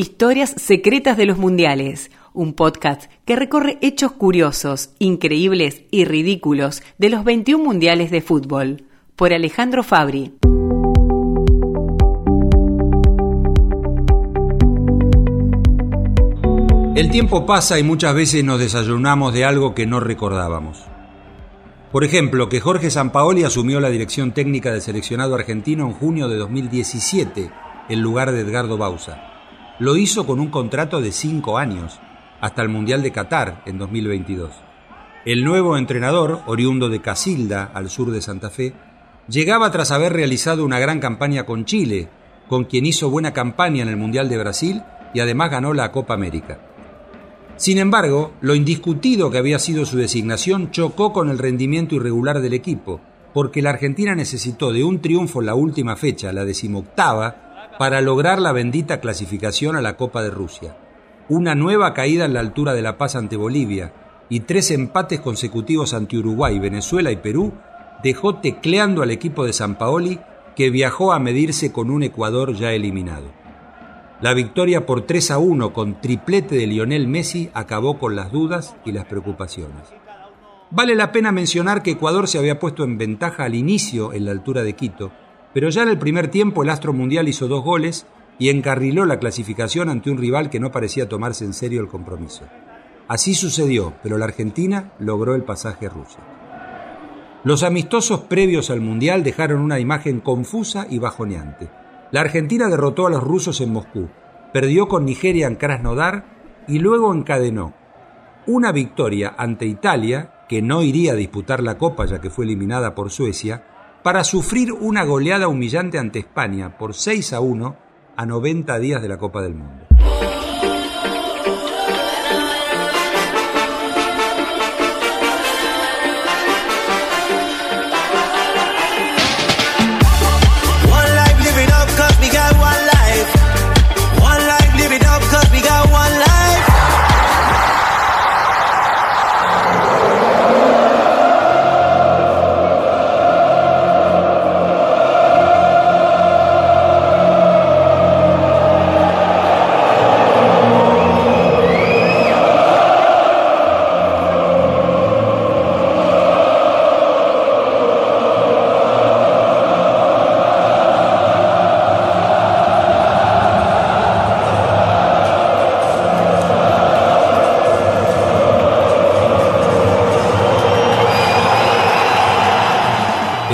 Historias secretas de los mundiales, un podcast que recorre hechos curiosos, increíbles y ridículos de los 21 mundiales de fútbol, por Alejandro Fabri. El tiempo pasa y muchas veces nos desayunamos de algo que no recordábamos. Por ejemplo, que Jorge Sampaoli asumió la dirección técnica del seleccionado argentino en junio de 2017, en lugar de Edgardo Bausa. Lo hizo con un contrato de cinco años, hasta el Mundial de Qatar en 2022. El nuevo entrenador, oriundo de Casilda, al sur de Santa Fe, llegaba tras haber realizado una gran campaña con Chile, con quien hizo buena campaña en el Mundial de Brasil y además ganó la Copa América. Sin embargo, lo indiscutido que había sido su designación chocó con el rendimiento irregular del equipo, porque la Argentina necesitó de un triunfo en la última fecha, la decimoctava, para lograr la bendita clasificación a la Copa de Rusia. Una nueva caída en la altura de La Paz ante Bolivia y tres empates consecutivos ante Uruguay, Venezuela y Perú dejó tecleando al equipo de San Paoli que viajó a medirse con un Ecuador ya eliminado. La victoria por 3 a 1 con triplete de Lionel Messi acabó con las dudas y las preocupaciones. Vale la pena mencionar que Ecuador se había puesto en ventaja al inicio en la altura de Quito, pero ya en el primer tiempo el astro mundial hizo dos goles y encarriló la clasificación ante un rival que no parecía tomarse en serio el compromiso. Así sucedió, pero la Argentina logró el pasaje a Rusia. Los amistosos previos al Mundial dejaron una imagen confusa y bajoneante. La Argentina derrotó a los rusos en Moscú, perdió con Nigeria en Krasnodar y luego encadenó una victoria ante Italia, que no iría a disputar la Copa ya que fue eliminada por Suecia, para sufrir una goleada humillante ante España por 6 a 1 a 90 días de la Copa del Mundo.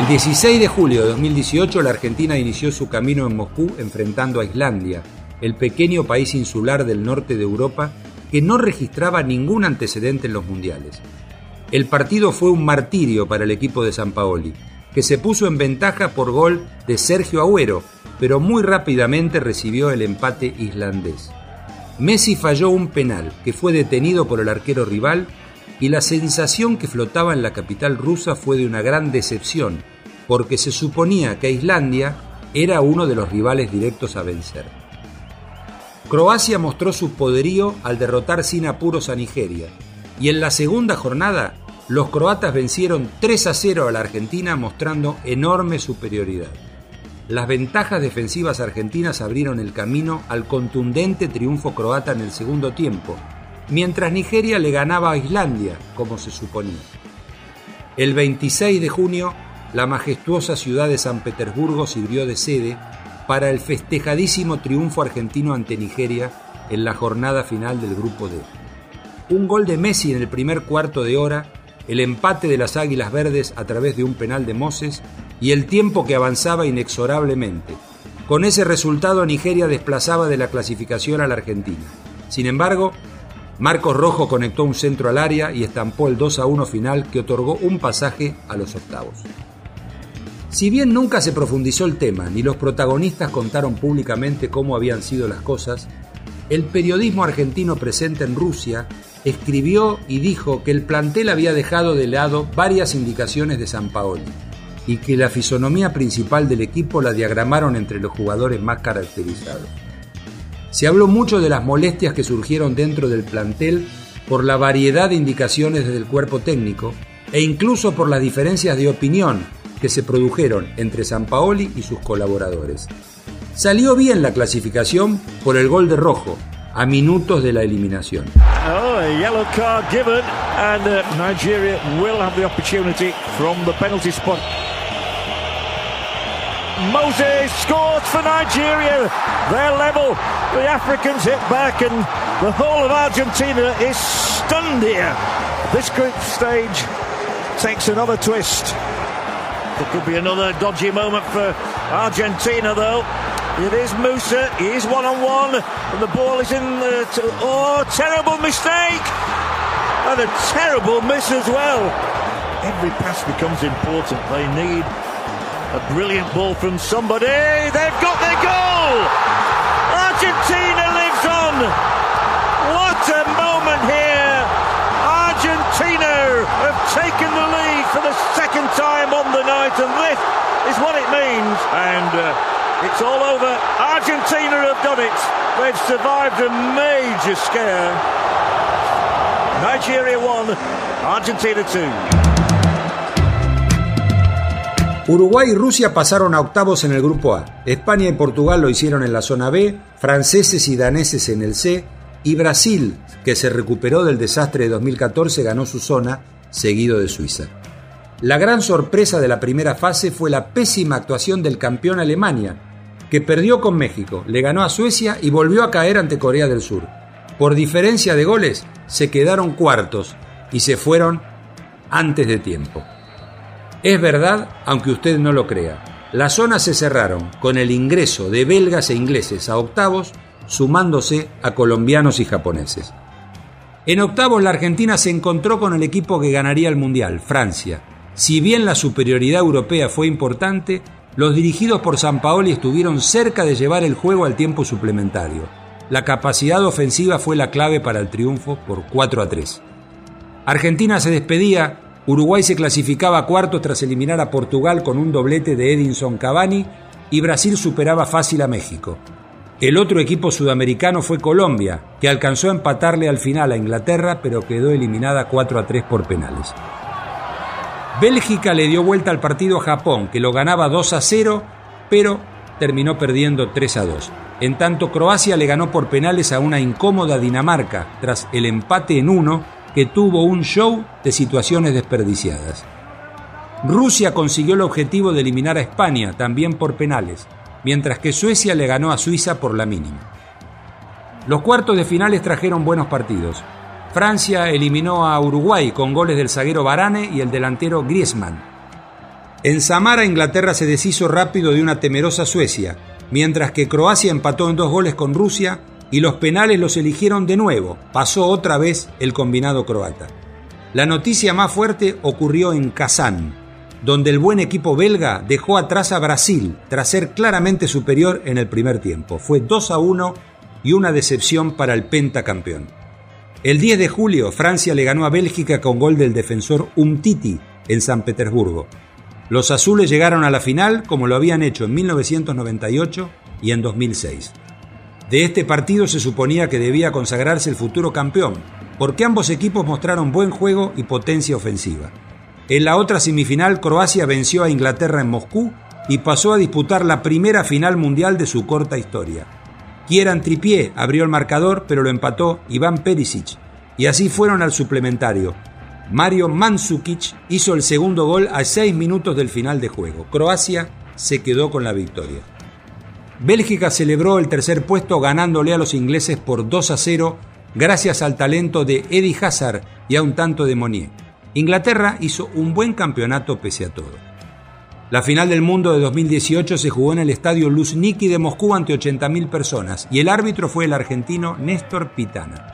El 16 de julio de 2018 la Argentina inició su camino en Moscú enfrentando a Islandia, el pequeño país insular del norte de Europa que no registraba ningún antecedente en los mundiales. El partido fue un martirio para el equipo de San Paoli, que se puso en ventaja por gol de Sergio Agüero, pero muy rápidamente recibió el empate islandés. Messi falló un penal que fue detenido por el arquero rival y la sensación que flotaba en la capital rusa fue de una gran decepción, porque se suponía que Islandia era uno de los rivales directos a vencer. Croacia mostró su poderío al derrotar sin apuros a Nigeria, y en la segunda jornada los croatas vencieron 3 a 0 a la Argentina mostrando enorme superioridad. Las ventajas defensivas argentinas abrieron el camino al contundente triunfo croata en el segundo tiempo, mientras Nigeria le ganaba a Islandia, como se suponía. El 26 de junio, la majestuosa ciudad de San Petersburgo sirvió de sede para el festejadísimo triunfo argentino ante Nigeria en la jornada final del Grupo D. Un gol de Messi en el primer cuarto de hora, el empate de las Águilas Verdes a través de un penal de Moses y el tiempo que avanzaba inexorablemente. Con ese resultado Nigeria desplazaba de la clasificación a la Argentina. Sin embargo, Marcos Rojo conectó un centro al área y estampó el 2 a 1 final que otorgó un pasaje a los octavos. Si bien nunca se profundizó el tema ni los protagonistas contaron públicamente cómo habían sido las cosas, el periodismo argentino presente en Rusia escribió y dijo que el plantel había dejado de lado varias indicaciones de San Paoli y que la fisonomía principal del equipo la diagramaron entre los jugadores más caracterizados. Se habló mucho de las molestias que surgieron dentro del plantel por la variedad de indicaciones desde el cuerpo técnico e incluso por las diferencias de opinión que se produjeron entre San Paoli y sus colaboradores. salió bien la clasificación por el gol de rojo a minutos de la eliminación. Oh, a yellow card given and uh, Nigeria will have the opportunity from the penalty spot. Moses scores for Nigeria. They're level. The Africans hit back and the whole of Argentina is stunned here. This group stage takes another twist. There could be another dodgy moment for Argentina though. It is Musa. He is one on one. And the ball is in the. T- oh, terrible mistake! And a terrible miss as well. Every pass becomes important. They need a brilliant ball from somebody. They've got their goal! Argentina lives on! What a moment here! Argentina have taken for the second time on the night, and this is what it means. And. Uh, It's all over. Argentina have done it. They've survived a major scare. Nigeria 1, Argentina 2. Uruguay y Rusia pasaron a octavos en el grupo A. España y Portugal lo hicieron en la zona B, franceses y daneses en el C, y Brasil, que se recuperó del desastre de 2014, ganó su zona, seguido de Suiza. La gran sorpresa de la primera fase fue la pésima actuación del campeón Alemania, que perdió con México, le ganó a Suecia y volvió a caer ante Corea del Sur. Por diferencia de goles, se quedaron cuartos y se fueron antes de tiempo. Es verdad, aunque usted no lo crea, las zonas se cerraron con el ingreso de belgas e ingleses a octavos, sumándose a colombianos y japoneses. En octavos la Argentina se encontró con el equipo que ganaría el Mundial, Francia. Si bien la superioridad europea fue importante, los dirigidos por San Paoli estuvieron cerca de llevar el juego al tiempo suplementario. La capacidad ofensiva fue la clave para el triunfo por 4 a 3. Argentina se despedía, Uruguay se clasificaba a cuartos tras eliminar a Portugal con un doblete de Edinson Cavani y Brasil superaba fácil a México. El otro equipo sudamericano fue Colombia, que alcanzó a empatarle al final a Inglaterra, pero quedó eliminada 4 a 3 por penales. Bélgica le dio vuelta al partido a Japón, que lo ganaba 2 a 0, pero terminó perdiendo 3 a 2. En tanto, Croacia le ganó por penales a una incómoda Dinamarca, tras el empate en uno, que tuvo un show de situaciones desperdiciadas. Rusia consiguió el objetivo de eliminar a España, también por penales, mientras que Suecia le ganó a Suiza por la mínima. Los cuartos de finales trajeron buenos partidos. Francia eliminó a Uruguay con goles del zaguero Barane y el delantero Griezmann. En Samara, Inglaterra se deshizo rápido de una temerosa Suecia, mientras que Croacia empató en dos goles con Rusia y los penales los eligieron de nuevo. Pasó otra vez el combinado croata. La noticia más fuerte ocurrió en Kazán, donde el buen equipo belga dejó atrás a Brasil tras ser claramente superior en el primer tiempo. Fue 2 a 1 y una decepción para el pentacampeón. El 10 de julio, Francia le ganó a Bélgica con gol del defensor Umtiti en San Petersburgo. Los azules llegaron a la final como lo habían hecho en 1998 y en 2006. De este partido se suponía que debía consagrarse el futuro campeón, porque ambos equipos mostraron buen juego y potencia ofensiva. En la otra semifinal, Croacia venció a Inglaterra en Moscú y pasó a disputar la primera final mundial de su corta historia. Kieran Trippier abrió el marcador, pero lo empató Iván Perisic. Y así fueron al suplementario. Mario Mandzukic hizo el segundo gol a seis minutos del final de juego. Croacia se quedó con la victoria. Bélgica celebró el tercer puesto ganándole a los ingleses por 2 a 0 gracias al talento de Eddie Hazard y a un tanto de Monier. Inglaterra hizo un buen campeonato pese a todo. La final del mundo de 2018 se jugó en el estadio Luzhniki de Moscú ante 80.000 personas y el árbitro fue el argentino Néstor Pitana.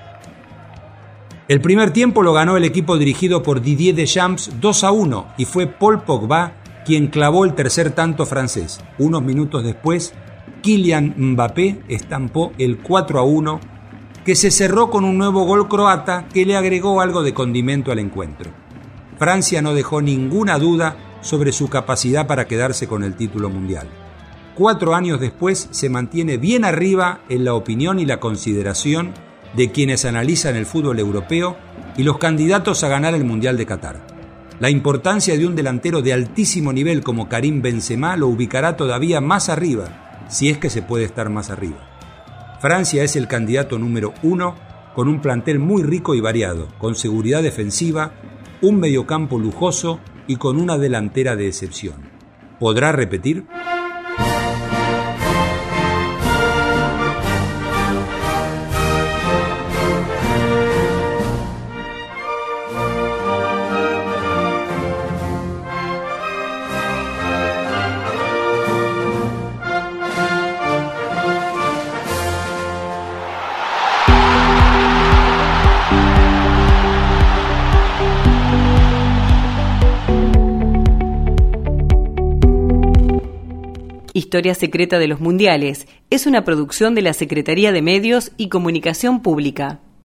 El primer tiempo lo ganó el equipo dirigido por Didier Deschamps 2 a 1 y fue Paul Pogba quien clavó el tercer tanto francés. Unos minutos después, Kylian Mbappé estampó el 4 a 1 que se cerró con un nuevo gol croata que le agregó algo de condimento al encuentro. Francia no dejó ninguna duda sobre su capacidad para quedarse con el título mundial. Cuatro años después se mantiene bien arriba en la opinión y la consideración de quienes analizan el fútbol europeo y los candidatos a ganar el Mundial de Qatar. La importancia de un delantero de altísimo nivel como Karim Benzema lo ubicará todavía más arriba si es que se puede estar más arriba. Francia es el candidato número uno con un plantel muy rico y variado, con seguridad defensiva, un mediocampo lujoso y con una delantera de excepción. ¿Podrá repetir? Historia Secreta de los Mundiales es una producción de la Secretaría de Medios y Comunicación Pública.